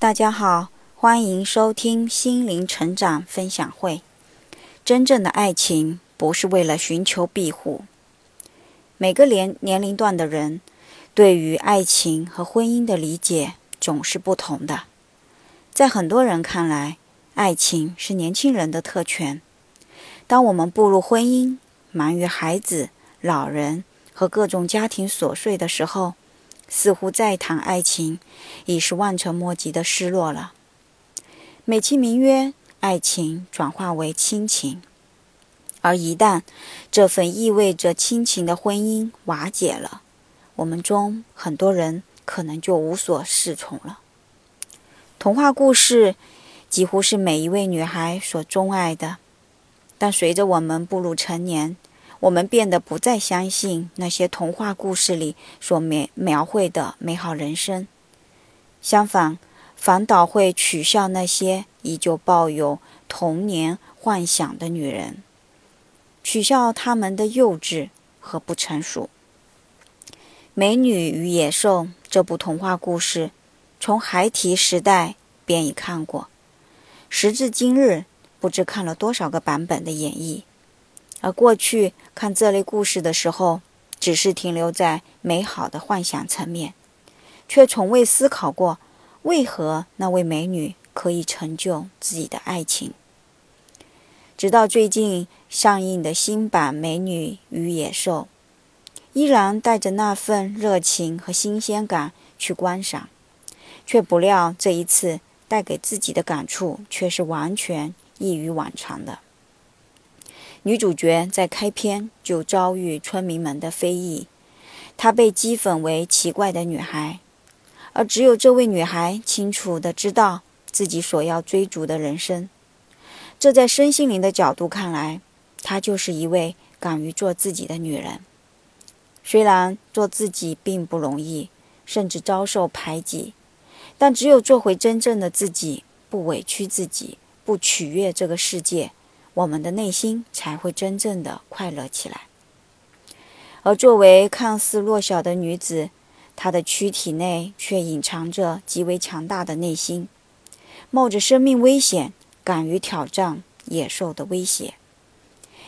大家好，欢迎收听心灵成长分享会。真正的爱情不是为了寻求庇护。每个年年龄段的人对于爱情和婚姻的理解总是不同的。在很多人看来，爱情是年轻人的特权。当我们步入婚姻，忙于孩子、老人和各种家庭琐碎的时候，似乎再谈爱情，已是望尘莫及的失落了。美其名曰爱情，转化为亲情，而一旦这份意味着亲情的婚姻瓦解了，我们中很多人可能就无所适从了。童话故事几乎是每一位女孩所钟爱的，但随着我们步入成年，我们变得不再相信那些童话故事里所描描绘的美好人生，相反，反倒会取笑那些依旧抱有童年幻想的女人，取笑他们的幼稚和不成熟。《美女与野兽》这部童话故事，从孩提时代便已看过，时至今日，不知看了多少个版本的演绎。而过去看这类故事的时候，只是停留在美好的幻想层面，却从未思考过为何那位美女可以成就自己的爱情。直到最近上映的新版《美女与野兽》，依然带着那份热情和新鲜感去观赏，却不料这一次带给自己的感触却是完全异于往常的。女主角在开篇就遭遇村民们的非议，她被讥讽为奇怪的女孩，而只有这位女孩清楚地知道自己所要追逐的人生。这在身心灵的角度看来，她就是一位敢于做自己的女人。虽然做自己并不容易，甚至遭受排挤，但只有做回真正的自己，不委屈自己，不取悦这个世界。我们的内心才会真正的快乐起来。而作为看似弱小的女子，她的躯体内却隐藏着极为强大的内心，冒着生命危险，敢于挑战野兽的威胁。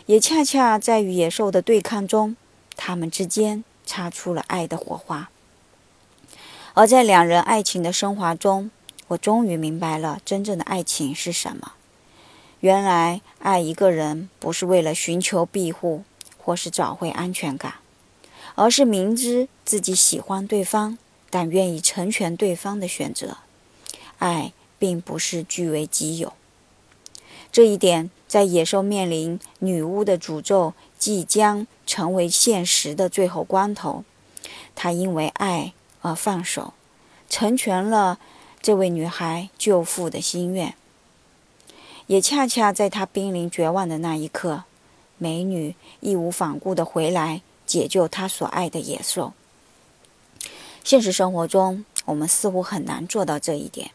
也恰恰在与野兽的对抗中，他们之间擦出了爱的火花。而在两人爱情的升华中，我终于明白了真正的爱情是什么。原来爱一个人不是为了寻求庇护或是找回安全感，而是明知自己喜欢对方，但愿意成全对方的选择。爱并不是据为己有。这一点在野兽面临女巫的诅咒即将成为现实的最后关头，他因为爱而放手，成全了这位女孩救父的心愿。也恰恰在他濒临绝望的那一刻，美女义无反顾地回来解救他所爱的野兽。现实生活中，我们似乎很难做到这一点。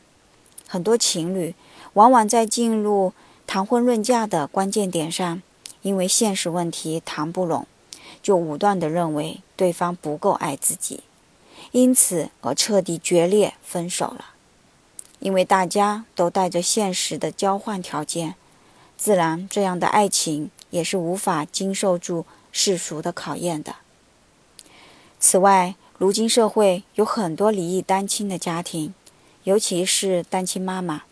很多情侣往往在进入谈婚论嫁的关键点上，因为现实问题谈不拢，就武断地认为对方不够爱自己，因此而彻底决裂分手了。因为大家都带着现实的交换条件，自然这样的爱情也是无法经受住世俗的考验的。此外，如今社会有很多离异单亲的家庭，尤其是单亲妈妈，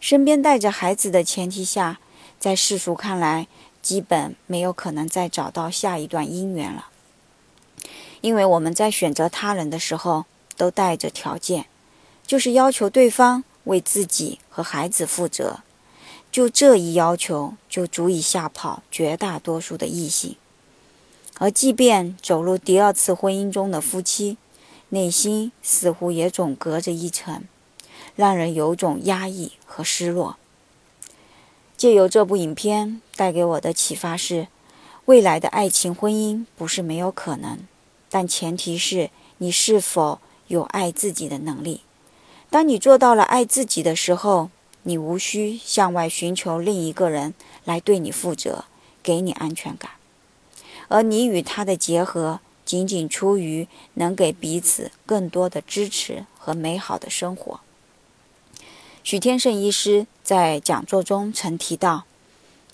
身边带着孩子的前提下，在世俗看来，基本没有可能再找到下一段姻缘了。因为我们在选择他人的时候，都带着条件。就是要求对方为自己和孩子负责，就这一要求就足以吓跑绝大多数的异性。而即便走入第二次婚姻中的夫妻，内心似乎也总隔着一层，让人有种压抑和失落。借由这部影片带给我的启发是：未来的爱情婚姻不是没有可能，但前提是你是否有爱自己的能力。当你做到了爱自己的时候，你无需向外寻求另一个人来对你负责，给你安全感，而你与他的结合仅仅出于能给彼此更多的支持和美好的生活。许天胜医师在讲座中曾提到，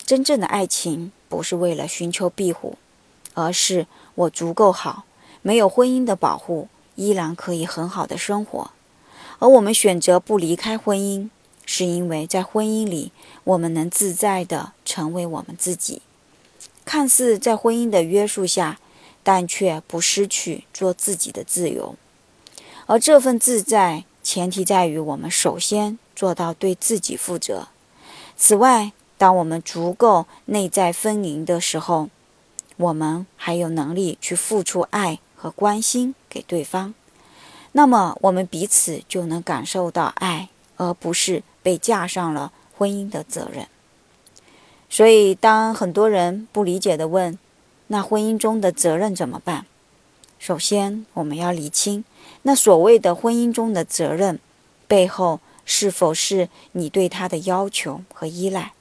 真正的爱情不是为了寻求庇护，而是我足够好，没有婚姻的保护，依然可以很好的生活。而我们选择不离开婚姻，是因为在婚姻里，我们能自在的成为我们自己，看似在婚姻的约束下，但却不失去做自己的自由。而这份自在，前提在于我们首先做到对自己负责。此外，当我们足够内在丰盈的时候，我们还有能力去付出爱和关心给对方。那么，我们彼此就能感受到爱，而不是被架上了婚姻的责任。所以，当很多人不理解的问：“那婚姻中的责任怎么办？”首先，我们要理清，那所谓的婚姻中的责任，背后是否是你对他的要求和依赖？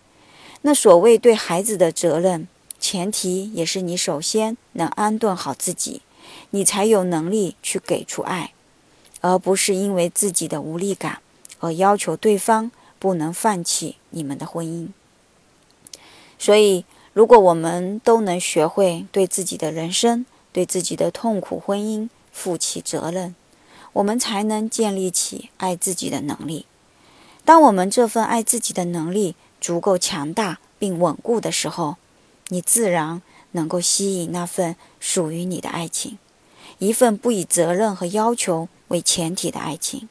那所谓对孩子的责任，前提也是你首先能安顿好自己，你才有能力去给出爱，而不是因为自己的无力感而要求对方不能放弃你们的婚姻。所以，如果我们都能学会对自己的人生，对自己的痛苦婚姻负起责任，我们才能建立起爱自己的能力。当我们这份爱自己的能力足够强大并稳固的时候，你自然能够吸引那份属于你的爱情，一份不以责任和要求为前提的爱情，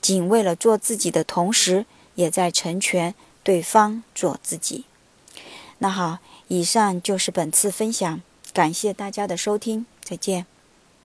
仅为了做自己的同时，也在成全对方做自己。那好，以上就是本次分享。感谢大家的收听，再见。